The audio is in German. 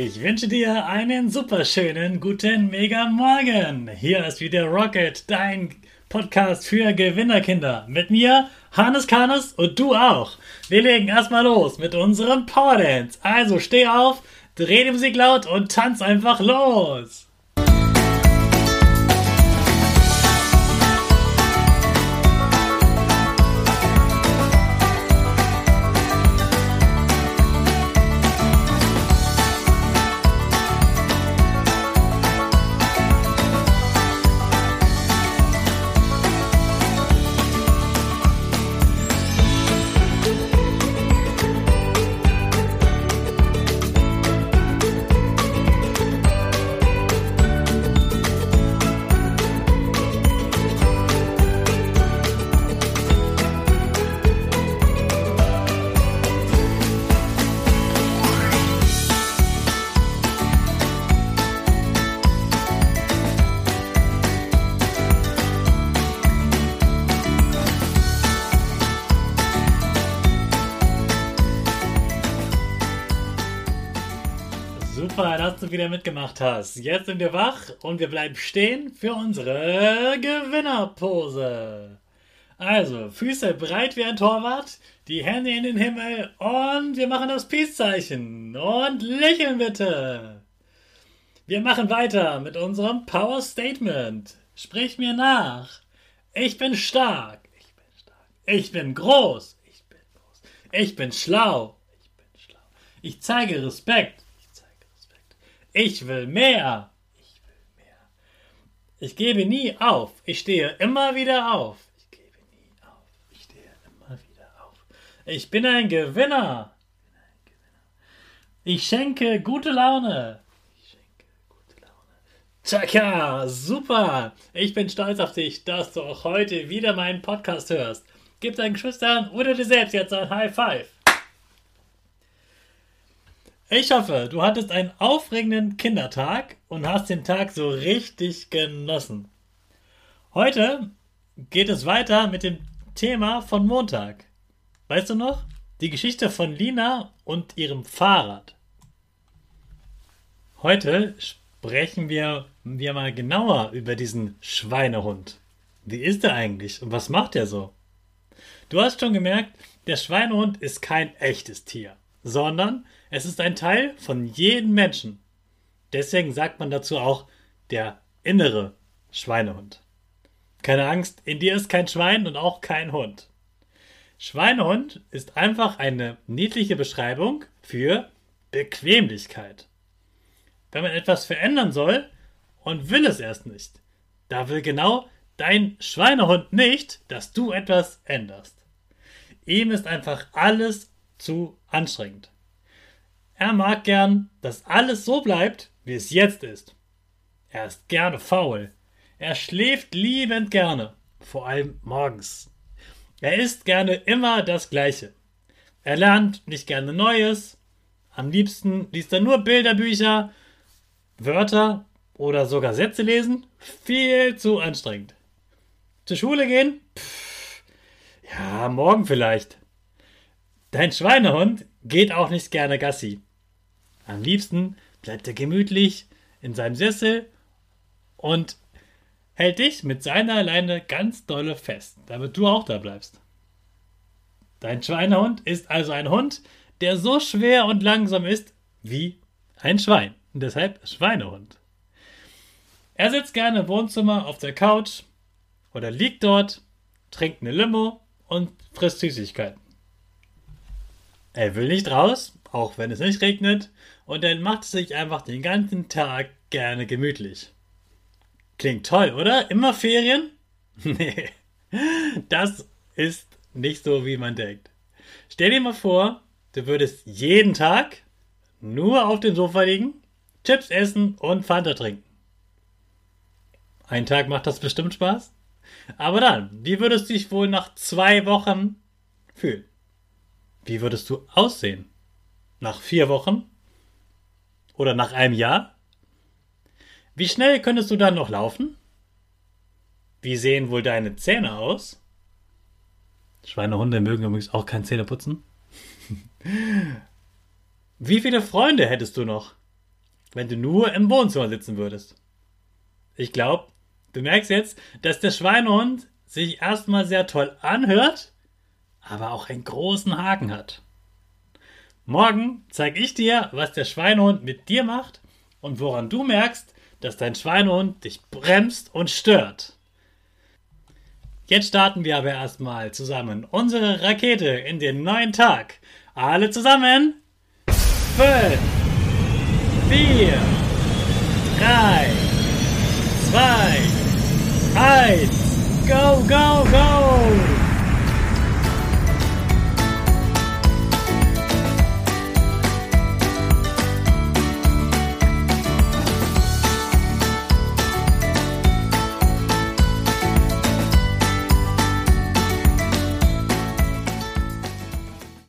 Ich wünsche dir einen superschönen guten Mega Morgen. Hier ist wieder Rocket, dein Podcast für Gewinnerkinder. Mit mir, Hannes Kanes und du auch. Wir legen erstmal los mit unserem Power Dance. Also steh auf, dreh die Musik laut und tanz einfach los. Super, dass du wieder mitgemacht hast. Jetzt sind wir wach und wir bleiben stehen für unsere Gewinnerpose. Also, Füße breit wie ein Torwart, die Hände in den Himmel und wir machen das Peace-Zeichen. Und lächeln bitte. Wir machen weiter mit unserem Power Statement. Sprich mir nach. Ich bin stark. Ich bin stark. Ich bin groß. Ich bin groß. Ich bin schlau. Ich bin schlau. Ich zeige Respekt. Ich will mehr. Ich will mehr. Ich gebe nie auf. Ich stehe immer wieder auf. Ich gebe nie auf. Ich stehe immer wieder auf. Ich bin ein Gewinner. Ich schenke gute Laune. Ich schenke gute Laune. Tschakka, super. Ich bin stolz auf dich, dass du auch heute wieder meinen Podcast hörst. Gib deinen Geschwistern oder dir selbst jetzt ein High Five. Ich hoffe, du hattest einen aufregenden Kindertag und hast den Tag so richtig genossen. Heute geht es weiter mit dem Thema von Montag. Weißt du noch? Die Geschichte von Lina und ihrem Fahrrad. Heute sprechen wir, wir mal genauer über diesen Schweinehund. Wie ist er eigentlich und was macht er so? Du hast schon gemerkt, der Schweinehund ist kein echtes Tier, sondern es ist ein Teil von jedem Menschen. Deswegen sagt man dazu auch der innere Schweinehund. Keine Angst, in dir ist kein Schwein und auch kein Hund. Schweinehund ist einfach eine niedliche Beschreibung für Bequemlichkeit. Wenn man etwas verändern soll und will es erst nicht, da will genau dein Schweinehund nicht, dass du etwas änderst. Ihm ist einfach alles zu anstrengend. Er mag gern, dass alles so bleibt, wie es jetzt ist. Er ist gerne faul. Er schläft liebend gerne, vor allem morgens. Er isst gerne immer das Gleiche. Er lernt nicht gerne Neues. Am liebsten liest er nur Bilderbücher, Wörter oder sogar Sätze lesen. Viel zu anstrengend. Zur Schule gehen? Pff, ja, morgen vielleicht. Dein Schweinehund geht auch nicht gerne Gassi. Am liebsten bleibt er gemütlich in seinem Sessel und hält dich mit seiner Leine ganz dolle fest, damit du auch da bleibst. Dein Schweinehund ist also ein Hund, der so schwer und langsam ist wie ein Schwein. Und deshalb Schweinehund. Er sitzt gerne im Wohnzimmer auf der Couch oder liegt dort, trinkt eine Limo und frisst Süßigkeiten. Er will nicht raus, auch wenn es nicht regnet, und dann macht es sich einfach den ganzen Tag gerne gemütlich. Klingt toll, oder? Immer Ferien? nee, das ist nicht so, wie man denkt. Stell dir mal vor, du würdest jeden Tag nur auf dem Sofa liegen, Chips essen und Fanta trinken. Ein Tag macht das bestimmt Spaß. Aber dann, wie würdest du dich wohl nach zwei Wochen fühlen? Wie würdest du aussehen? Nach vier Wochen? Oder nach einem Jahr? Wie schnell könntest du dann noch laufen? Wie sehen wohl deine Zähne aus? Schweinehunde mögen übrigens auch kein Zähneputzen. Wie viele Freunde hättest du noch? wenn du nur im Wohnzimmer sitzen würdest. Ich glaube, du merkst jetzt, dass der Schweinehund sich erstmal sehr toll anhört, aber auch einen großen Haken hat. Morgen zeige ich dir, was der Schweinehund mit dir macht und woran du merkst, dass dein Schweinehund dich bremst und stört. Jetzt starten wir aber erstmal zusammen unsere Rakete in den neuen Tag. Alle zusammen. 5, 4, 3, 2, 1, go, go, go!